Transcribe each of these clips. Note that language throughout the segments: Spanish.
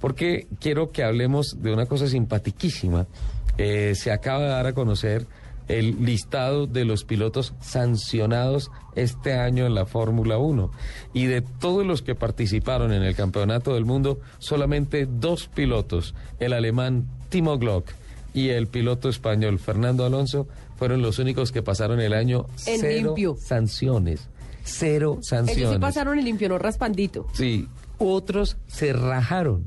Porque quiero que hablemos de una cosa simpatiquísima. Eh, se acaba de dar a conocer el listado de los pilotos sancionados este año en la Fórmula 1. Y de todos los que participaron en el Campeonato del Mundo, solamente dos pilotos, el alemán Timo Glock y el piloto español Fernando Alonso, fueron los únicos que pasaron el año En cero limpio. sanciones. Cero sanciones. Ellos sí pasaron el limpio, no raspandito. Sí, otros se rajaron.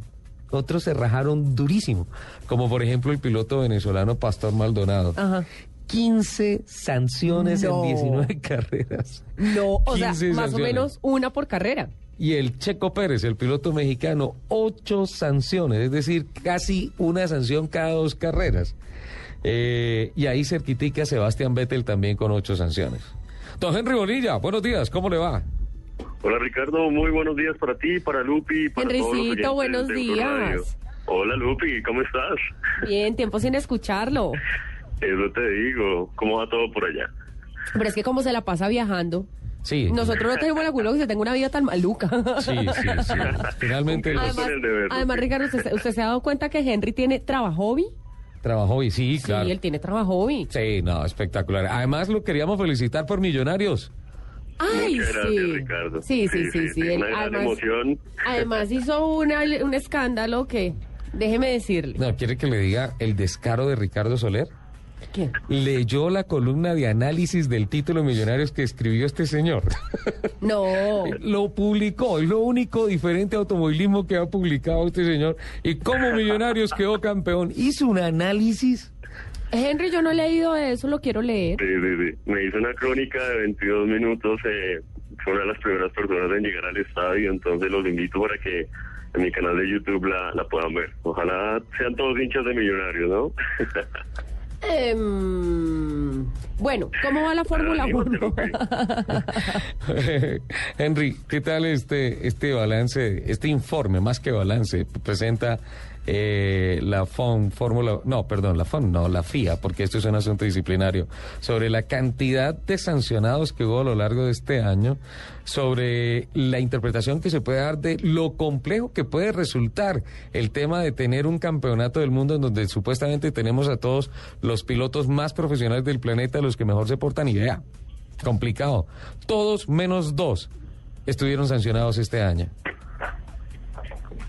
Otros se rajaron durísimo. Como por ejemplo el piloto venezolano Pastor Maldonado. Ajá. 15 sanciones No. en 19 carreras. No, o sea, 15 más o menos una por carrera. Y el Checo Pérez, el piloto mexicano, ocho sanciones, es decir, casi una sanción cada dos carreras. Eh, y ahí cerquitica Sebastián Vettel también con ocho sanciones. Don Henry Bonilla, buenos días, ¿cómo le va? Hola Ricardo, muy buenos días para ti, para Lupi, para todos los Henricito, oyentes buenos días. Hola Lupi, ¿cómo estás? Bien, tiempo sin escucharlo. Eso te digo, ¿cómo va todo por allá? Pero es que como se la pasa viajando. Sí. Nosotros no tenemos la culpa que se tenga una vida tan maluca. Sí, sí, sí. Finalmente Además, deber, además. Ricardo, ¿usted, usted se ha dado cuenta que Henry tiene trabajo trabajó y sí, claro. Sí, él tiene trabajo Sí, no, espectacular. Además, lo queríamos felicitar por Millonarios. Ay, Muchas gracias, sí. Ricardo. Sí, sí, sí, sí. Una gran además, emoción. además hizo una, un escándalo que, déjeme decirle. No, ¿quiere que le diga el descaro de Ricardo Soler? ¿Qué? Leyó la columna de análisis del título Millonarios que escribió este señor. No. lo publicó, es lo único diferente automovilismo que ha publicado este señor. Y como Millonarios quedó campeón, hizo un análisis. Henry, yo no he leído eso, lo quiero leer. Sí, sí, sí. Me hizo una crónica de 22 minutos. Eh, fue una de las primeras personas en llegar al estadio, entonces los invito para que en mi canal de YouTube la, la puedan ver. Ojalá sean todos hinchas de millonarios, ¿no? Em, bueno, ¿cómo va la Fórmula Anímate, 1? Henry, ¿qué tal este, este balance, este informe, más que balance, presenta eh, la FON, Fórmula, no, perdón, la FON, no, la FIA, porque esto es un asunto disciplinario, sobre la cantidad de sancionados que hubo a lo largo de este año, sobre la interpretación que se puede dar de lo complejo que puede resultar el tema de tener un campeonato del mundo en donde supuestamente tenemos a todos los pilotos más profesionales del planeta, los que mejor se portan y vea, complicado. Todos menos dos estuvieron sancionados este año.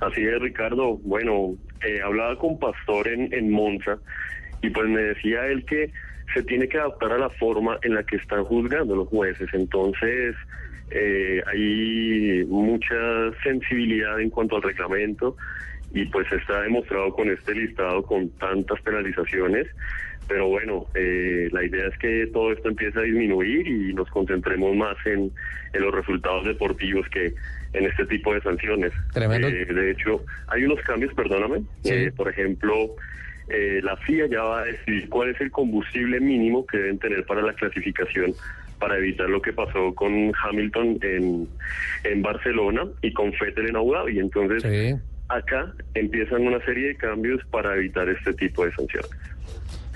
Así es, Ricardo. Bueno, eh, hablaba con Pastor en, en Monza y pues me decía él que se tiene que adaptar a la forma en la que están juzgando los jueces. Entonces, eh, hay mucha sensibilidad en cuanto al reglamento y pues está demostrado con este listado con tantas penalizaciones. Pero bueno, eh, la idea es que todo esto empiece a disminuir y nos concentremos más en, en los resultados deportivos que en este tipo de sanciones. Tremendo. Eh, de hecho, hay unos cambios, perdóname. Sí. Eh, por ejemplo, eh, la FIA ya va a decidir cuál es el combustible mínimo que deben tener para la clasificación para evitar lo que pasó con Hamilton en, en Barcelona y con Vettel en Abu Dhabi. Entonces, Sí. Acá empiezan una serie de cambios para evitar este tipo de sanciones.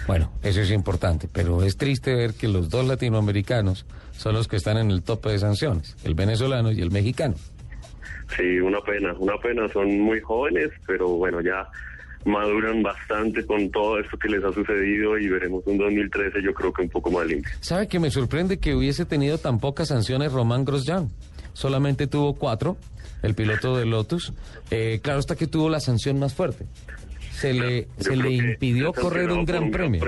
Bueno, eso es importante, pero es triste ver que los dos latinoamericanos son los que están en el tope de sanciones, el venezolano y el mexicano. Sí, una pena, una pena. Son muy jóvenes, pero bueno, ya maduran bastante con todo esto que les ha sucedido y veremos un 2013 yo creo que un poco más limpio. ¿Sabe que me sorprende que hubiese tenido tan pocas sanciones Román Grosjean? Solamente tuvo cuatro, el piloto de Lotus. Eh, claro está que tuvo la sanción más fuerte. Se le, Yo se le impidió correr un por gran premio.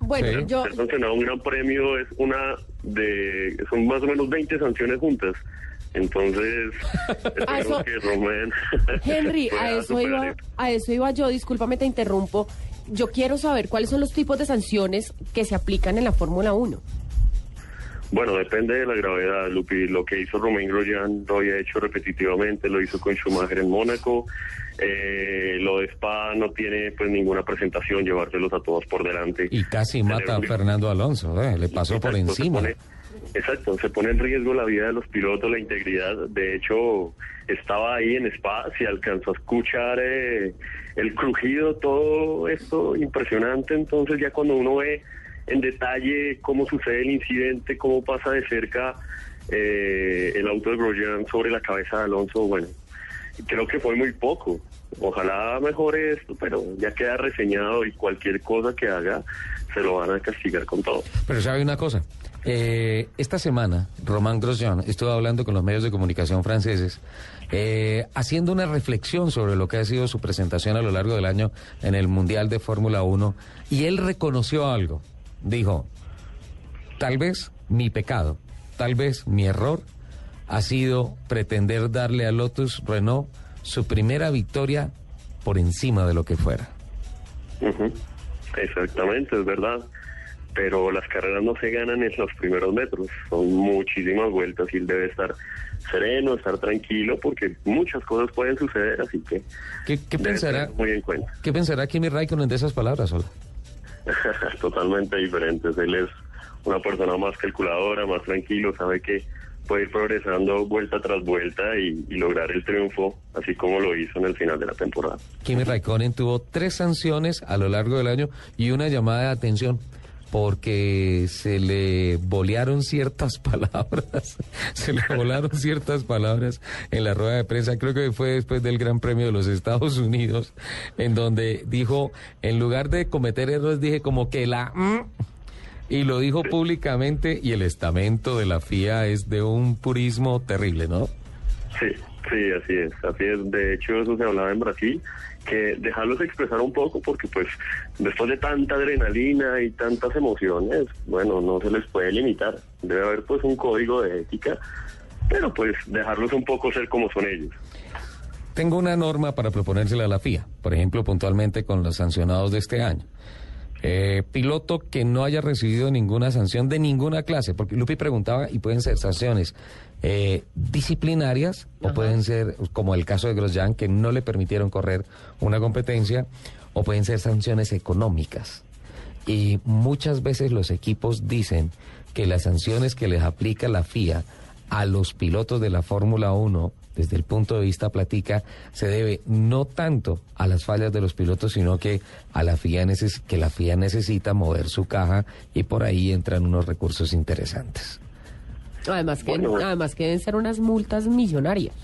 Bueno, Sí. yo, Ser sancionado un gran premio es una de... son más o menos 20 sanciones juntas. Entonces, A eso- que Román... Henry, a eso, iba, a eso iba yo, discúlpame, te interrumpo. Yo quiero saber cuáles son los tipos de sanciones que se aplican en la Fórmula 1. Bueno, depende de la gravedad, Lupi. Lo que hizo Romain Grosjean lo había hecho repetitivamente, lo hizo con Schumacher en Mónaco. Eh, lo de Spa no tiene pues ninguna presentación, llevárselos a todos por delante. Y casi mata a Fernando Alonso, ¿eh? le pasó por se encima. pone- exacto, se pone en riesgo la vida de los pilotos, la integridad. De hecho, estaba ahí en Spa, si alcanzó a escuchar eh, el crujido, todo esto impresionante. Entonces ya cuando uno ve en detalle cómo sucede el incidente, cómo pasa de cerca eh, el auto de Grosjean sobre la cabeza de Alonso, bueno, creo que fue muy poco. Ojalá mejore esto, pero ya queda reseñado y cualquier cosa que haga se lo van a castigar con todo. Pero sabe una cosa, Eh, esta semana Román Grosjean estuvo hablando con los medios de comunicación franceses, eh, haciendo una reflexión sobre lo que ha sido su presentación a lo largo del año en el Mundial de Fórmula 1 y él reconoció algo, dijo, tal vez mi pecado, tal vez mi error ha sido pretender darle a Lotus Renault su primera victoria por encima de lo que fuera. Exactamente, es verdad. Pero las carreras no se ganan en los primeros metros, son muchísimas vueltas y él debe estar sereno, estar tranquilo, porque muchas cosas pueden suceder, así que ¿Qué, pensará, muy en cuenta. ¿Qué pensará Kimi Raikkonen de esas palabras, Ola? Totalmente diferentes. Él es una persona más calculadora, más tranquilo, sabe que puede ir progresando vuelta tras vuelta y, lograr el triunfo, así como lo hizo en el final de la temporada. Kimi Raikkonen tuvo tres sanciones a lo largo del año y una llamada de atención porque se le bolearon ciertas palabras, se le volaron ciertas palabras en la rueda de prensa, creo que fue después del Gran Premio de los Estados Unidos, en donde dijo, en lugar de cometer errores, dije como que la... mm, y lo dijo públicamente y el estamento de la FIA es de un purismo terrible, ¿no? Sí, sí, así es, así es. De hecho, eso se hablaba en Brasil, que dejarlos expresar un poco, porque pues después de tanta adrenalina y tantas emociones, bueno, no se les puede limitar. Debe haber pues un código de ética, pero pues dejarlos un poco ser como son ellos. Tengo una norma para proponérsela a la FIA, por ejemplo, puntualmente con los sancionados de este año. Eh, piloto que no haya recibido ninguna sanción de ninguna clase, porque Lupi preguntaba y pueden ser sanciones eh, disciplinarias o pueden ser, como el caso de Grosjean, que no le permitieron correr una competencia, o pueden ser sanciones económicas. Y muchas veces los equipos dicen que las sanciones que les aplica la FIA a los pilotos de la Fórmula 1, desde el punto de vista platica, se debe no tanto a las fallas de los pilotos, sino que a la FIA neces- que la FIA necesita mover su caja y por ahí entran unos recursos interesantes. Además que, Bueno. además que deben ser unas multas millonarias.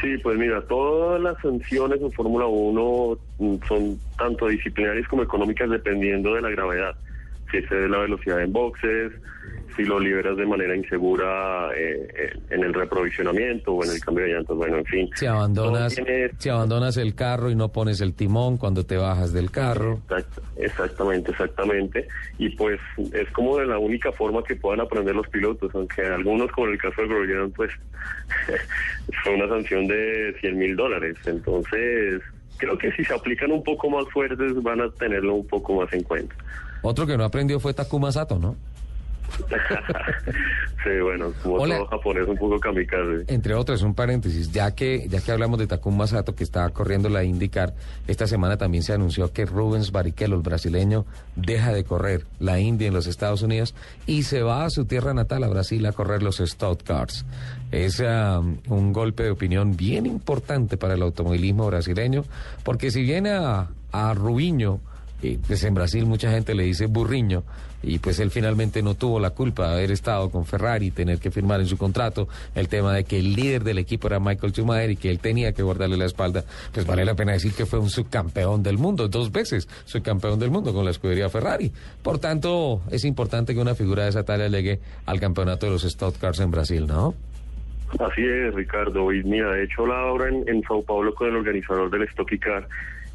Sí, pues mira, todas las sanciones en Fórmula 1 mm, son tanto disciplinarias como económicas dependiendo de la gravedad. Si excede la velocidad en boxes, si lo liberas de manera insegura eh, eh, en el reaprovisionamiento o en el cambio de llantas, bueno, en fin. Si abandonas, si abandonas el carro y no pones el timón cuando te bajas del carro. Exact- exactamente, exactamente. Y pues es como de la única forma que puedan aprender los pilotos, aunque algunos, como en el caso de Grosjean, pues fue una sanción de 100 mil dólares. Entonces, creo que si se aplican un poco más fuertes van a tenerlo un poco más en cuenta. Otro que no aprendió fue Takuma Sato, ¿no? sí, bueno, como Hola. todo japonés, un poco kamikaze. Entre otros, un paréntesis, ya que ya que hablamos de Takuma Sato que está corriendo la IndyCar, esta semana también se anunció que Rubens Barrichello, el brasileño, deja de correr la Indy en los Estados Unidos y se va a su tierra natal, a Brasil, a correr los Stout Cars. Es ah, un golpe de opinión bien importante para el automovilismo brasileño, porque si viene a, a Rubiño, y pues en Brasil mucha gente le dice burriño y pues él finalmente no tuvo la culpa de haber estado con Ferrari tener que firmar en su contrato el tema de que el líder del equipo era Michael Schumacher y que él tenía que guardarle la espalda, pues vale la pena decir que fue un subcampeón del mundo, dos veces subcampeón del mundo con la escudería Ferrari. Por tanto, es importante que una figura de esa talla llegue al campeonato de los Stock Cars en Brasil, ¿no? Así es, Ricardo. Y mira, de hecho, la obra en, Sao Paulo con el organizador del Stocky Car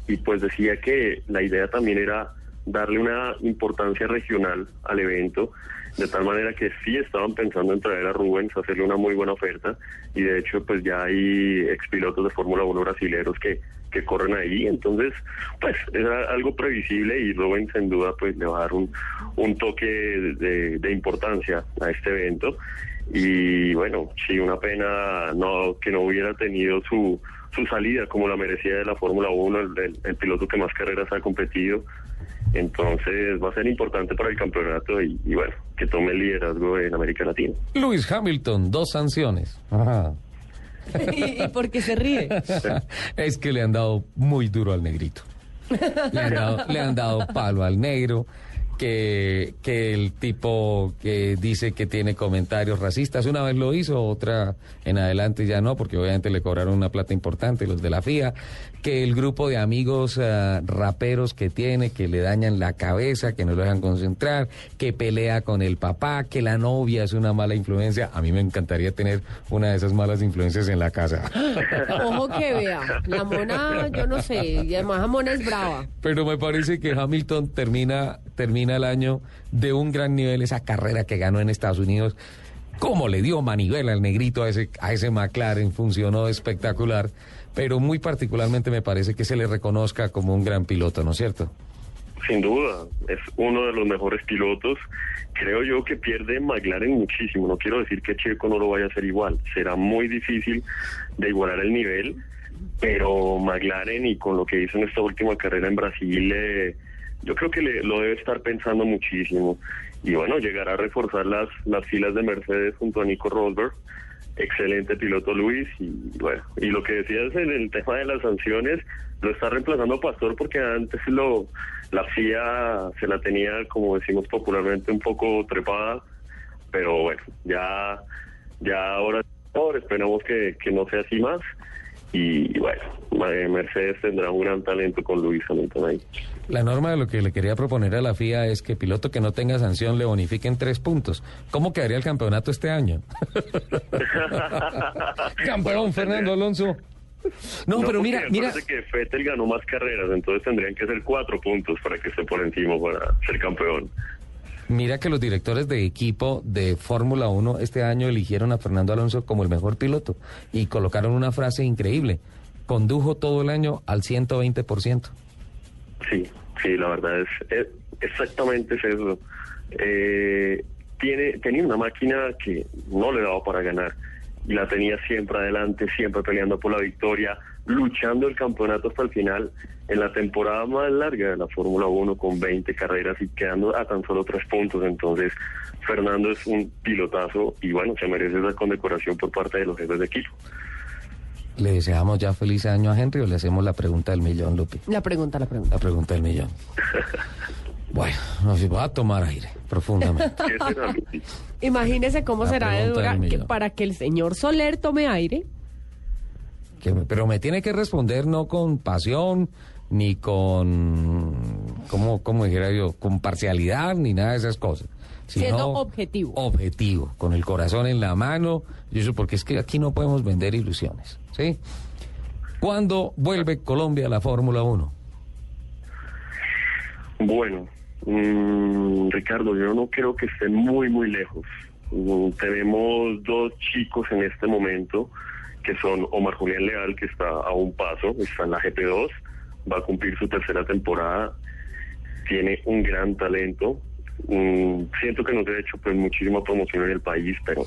y pues decía que la idea también era darle una importancia regional al evento de tal manera que sí estaban pensando en traer a Rubens, hacerle una muy buena oferta, y de hecho pues ya hay expilotos de Fórmula 1 brasileños que, que corren ahí, entonces pues era algo previsible y Rubens sin duda pues le va a dar un, un toque de, de importancia a este evento. Y bueno, sí, una pena no que no hubiera tenido su, su salida como la merecía de la Fórmula 1, el, el, piloto que más carreras ha competido. Entonces va a ser importante para el campeonato y, y bueno, que tome el liderazgo en América Latina. Luis Hamilton, dos sanciones. Ajá. ¿Y por qué se ríe? es que le han dado muy duro al negrito. Le han dado, le han dado palo al negro que, que el tipo que dice que tiene comentarios racistas, una vez lo hizo, otra en adelante ya no, porque obviamente le cobraron una plata importante los de la FIA, que el grupo de amigos uh, raperos que tiene, que le dañan la cabeza, que no lo dejan concentrar, que pelea con el papá, que la novia es una mala influencia. A mí me encantaría tener una de esas malas influencias en la casa. Ojo que vea, la mona, yo no sé, y además la mona es brava. Pero me parece que Hamilton termina, termina el año de un gran nivel, esa carrera que ganó en Estados Unidos. Cómo le dio manivela al negrito a ese, a ese McLaren, funcionó espectacular pero muy particularmente me parece que se le reconozca como un gran piloto, ¿no es cierto? Sin duda, es uno de los mejores pilotos. Creo yo que pierde McLaren muchísimo. No quiero decir que Checo no lo vaya a hacer igual. Será muy difícil de igualar el nivel, pero McLaren y con lo que hizo en esta última carrera en Brasil, eh, yo creo que le, lo debe estar pensando muchísimo. Y bueno, llegará a reforzar las, las filas de Mercedes junto a Nico Rosberg excelente piloto Luis y bueno, y lo que decías en el tema de las sanciones, lo está reemplazando Pastor porque antes lo la FIA se la tenía, como decimos popularmente, un poco trepada, pero bueno, ya ya ahora esperamos que, que no sea así más y bueno, Mercedes tendrá un gran talento con Luis Hamilton ahí. La norma de lo que le quería proponer a la FIA es que piloto que no tenga sanción le bonifiquen tres puntos. ¿Cómo quedaría el campeonato este año? Campeón Fernando Alonso. No, pero mira, mira. Parece que Fettel ganó más carreras, entonces tendrían que ser cuatro puntos para que esté por encima para ser campeón. Mira que los directores de equipo de Fórmula 1 este año eligieron a Fernando Alonso como el mejor piloto y colocaron una frase increíble. Condujo todo el año al 120%. Sí, sí, la verdad es, exactamente eso. Eh, tiene, tenía una máquina que no le daba para ganar y la tenía siempre adelante, siempre peleando por la victoria, luchando el campeonato hasta el final en la temporada más larga de la Fórmula 1 con 20 carreras y quedando a tan solo tres puntos. Entonces, Fernando es un pilotazo y bueno, se merece esa condecoración por parte de los jefes de equipo. ¿Le deseamos ya feliz año a Henry o le hacemos la pregunta del millón, Lupi? La pregunta, la pregunta. La pregunta del millón. bueno, nos va a tomar aire profundamente. Imagínese cómo será de dura que para que el señor Soler tome aire. Que pero me tiene que responder no con pasión, ni con, ¿cómo, cómo dijera yo? Con parcialidad, ni nada de esas cosas. Siendo objetivo. Objetivo, con el corazón en la mano. Y eso porque es que aquí no podemos vender ilusiones. ¿sí? ¿Cuándo vuelve Colombia a la Fórmula 1? Bueno, mmm, Ricardo, yo no creo que esté muy, muy lejos. Mm, tenemos dos chicos en este momento, que son Omar Julián Leal, que está a un paso, está en la GP2, va a cumplir su tercera temporada, tiene un gran talento. Mm, siento que no se ha hecho pues muchísima promoción en el país, pero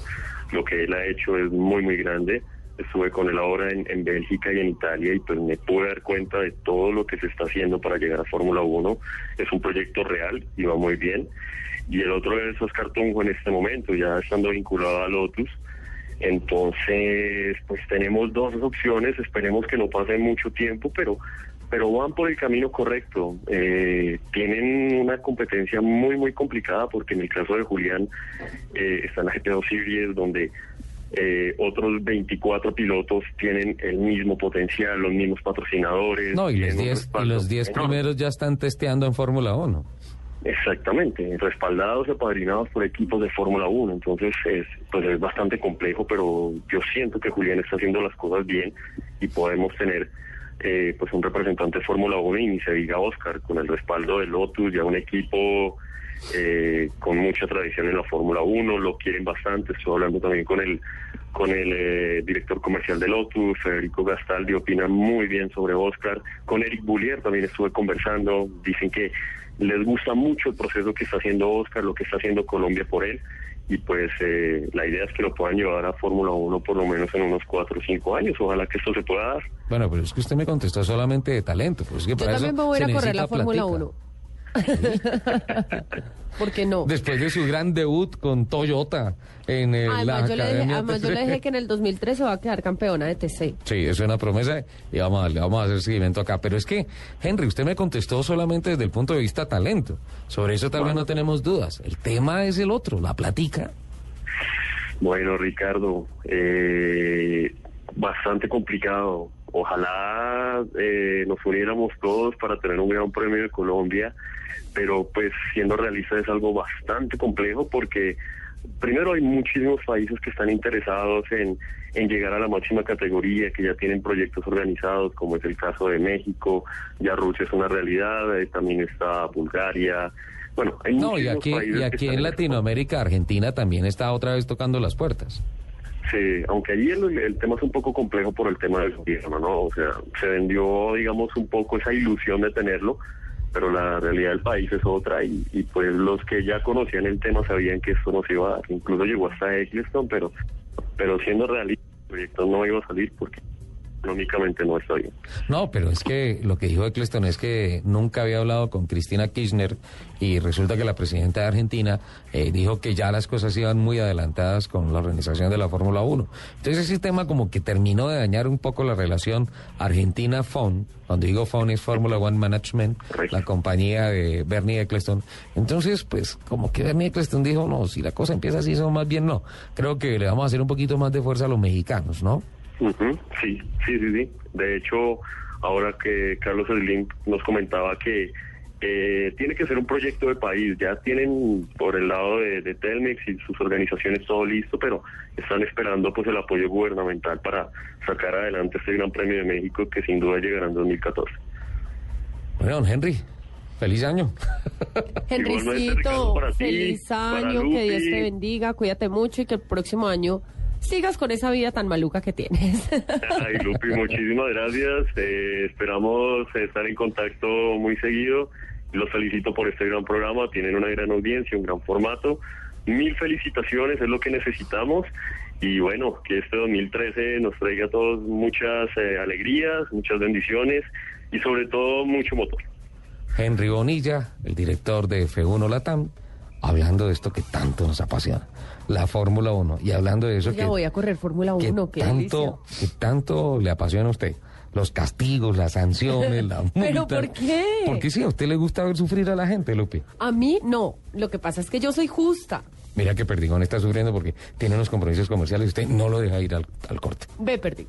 lo que él ha hecho es muy, muy grande estuve con él ahora en, en, Bélgica y en Italia y pues me pude dar cuenta de todo lo que se está haciendo para llegar a Fórmula 1. Es un proyecto real y va muy bien. Y el otro es Oscar Tunjo en este momento, ya estando vinculado a Lotus. Entonces, pues tenemos dos opciones, esperemos que no pase mucho tiempo, pero pero van por el camino correcto. Eh, tienen una competencia muy, muy complicada porque en el caso de Julián eh, está en la GT2 Series donde eh, otros 24 pilotos tienen el mismo potencial, los mismos patrocinadores. No, y los 10 primeros ya están testeando en Fórmula 1. Exactamente, respaldados y apadrinados por equipos de Fórmula 1. Entonces, es, pues es bastante complejo, pero yo siento que Julián está haciendo las cosas bien y podemos tener eh, pues un representante de Fórmula 1 y se diga Oscar, con el respaldo de Lotus, ya un equipo eh, con mucha tradición en la Fórmula 1, lo quieren bastante, estoy hablando también con el con el eh, director comercial de Lotus, Federico Gastaldi, opina muy bien sobre Oscar, con Eric Boulier también estuve conversando, dicen que les gusta mucho el proceso que está haciendo Oscar, lo que está haciendo Colombia por él, y pues eh, la idea es que lo puedan llevar a Fórmula 1 por lo menos en unos 4 o 5 años. Ojalá que esto se pueda dar. Bueno, pero es que usted me contestó solamente de talento. Pues que Yo también me voy a correr la Fórmula 1. ¿Por qué no? Después de su gran debut con Toyota en el, además, la yo le, dije, además yo le dije que en el 2013 va a quedar campeona de TC. Sí, es una promesa y vamos a, darle, vamos a hacer seguimiento acá. Pero es que, Henry, usted me contestó solamente desde el punto de vista talento. Sobre eso tal vez no tenemos dudas. El tema es el otro, la platica. Bueno, Ricardo, eh, bastante complicado. Ojalá eh, nos uniéramos todos para tener un gran premio de Colombia, pero pues siendo realista es algo bastante complejo porque primero hay muchísimos países que están interesados en, en llegar a la máxima categoría, que ya tienen proyectos organizados, como es el caso de México, ya Rusia es una realidad, eh, también está Bulgaria. Bueno, hay No, y muchísimos aquí, países y aquí en Latinoamérica, Argentina también está otra vez tocando las puertas. Sí, aunque allí el, el tema es un poco complejo por el tema del gobierno, ¿no? O sea, se vendió, digamos, un poco esa ilusión de tenerlo, pero la realidad del país es otra y, y pues los que ya conocían el tema sabían que esto no se iba a dar. Incluso llegó hasta Eccleston, pero, pero siendo realista, el proyecto no iba a salir porque económicamente no está bien. No, pero es que lo que dijo Eccleston es que nunca había hablado con Cristina Kirchner y resulta que la presidenta de Argentina eh, dijo que ya las cosas iban muy adelantadas con la organización de la Fórmula 1. Entonces ese tema como que terminó de dañar un poco la relación Argentina-FON, cuando digo FON es Fórmula One Management, la compañía de Bernie Eccleston. Entonces, pues como que Bernie Eccleston dijo, no, si la cosa empieza así, eso más bien no. Creo que le vamos a hacer un poquito más de fuerza a los mexicanos, ¿no? Sí, sí, sí, sí. De hecho, ahora que Carlos Slim nos comentaba que eh, tiene que ser un proyecto de país, ya tienen por el lado de, de Telmex y sus organizaciones todo listo, pero están esperando pues el apoyo gubernamental para sacar adelante este Gran Premio de México que sin duda llegará en 2014. Bueno, don Henry, feliz año. Para ti, feliz para año, que Dios te bendiga, cuídate mucho y que el próximo año sigas con esa vida tan maluca que tienes. Ay, Lupi, muchísimas gracias. Eh, esperamos estar en contacto muy seguido. Los felicito por este gran programa. Tienen una gran audiencia, un gran formato. Mil felicitaciones, es lo que necesitamos. Y bueno, que este 2013 nos traiga a todos muchas eh, alegrías, muchas bendiciones y sobre todo mucho motor. Henry Bonilla, el director de F1 Latam, hablando de esto que tanto nos apasiona, la Fórmula 1, y hablando de eso que, voy a correr Fórmula que 1, qué tanto, que tanto le apasiona a usted. Los castigos, las sanciones, la multa. ¿Pero por qué? Porque sí, a usted le gusta ver sufrir a la gente, Lupe. A mí no, lo que pasa es que yo soy justa. Mira que Perdigón está sufriendo porque tiene unos compromisos comerciales y usted no lo deja ir al, al corte. Ve, perdí.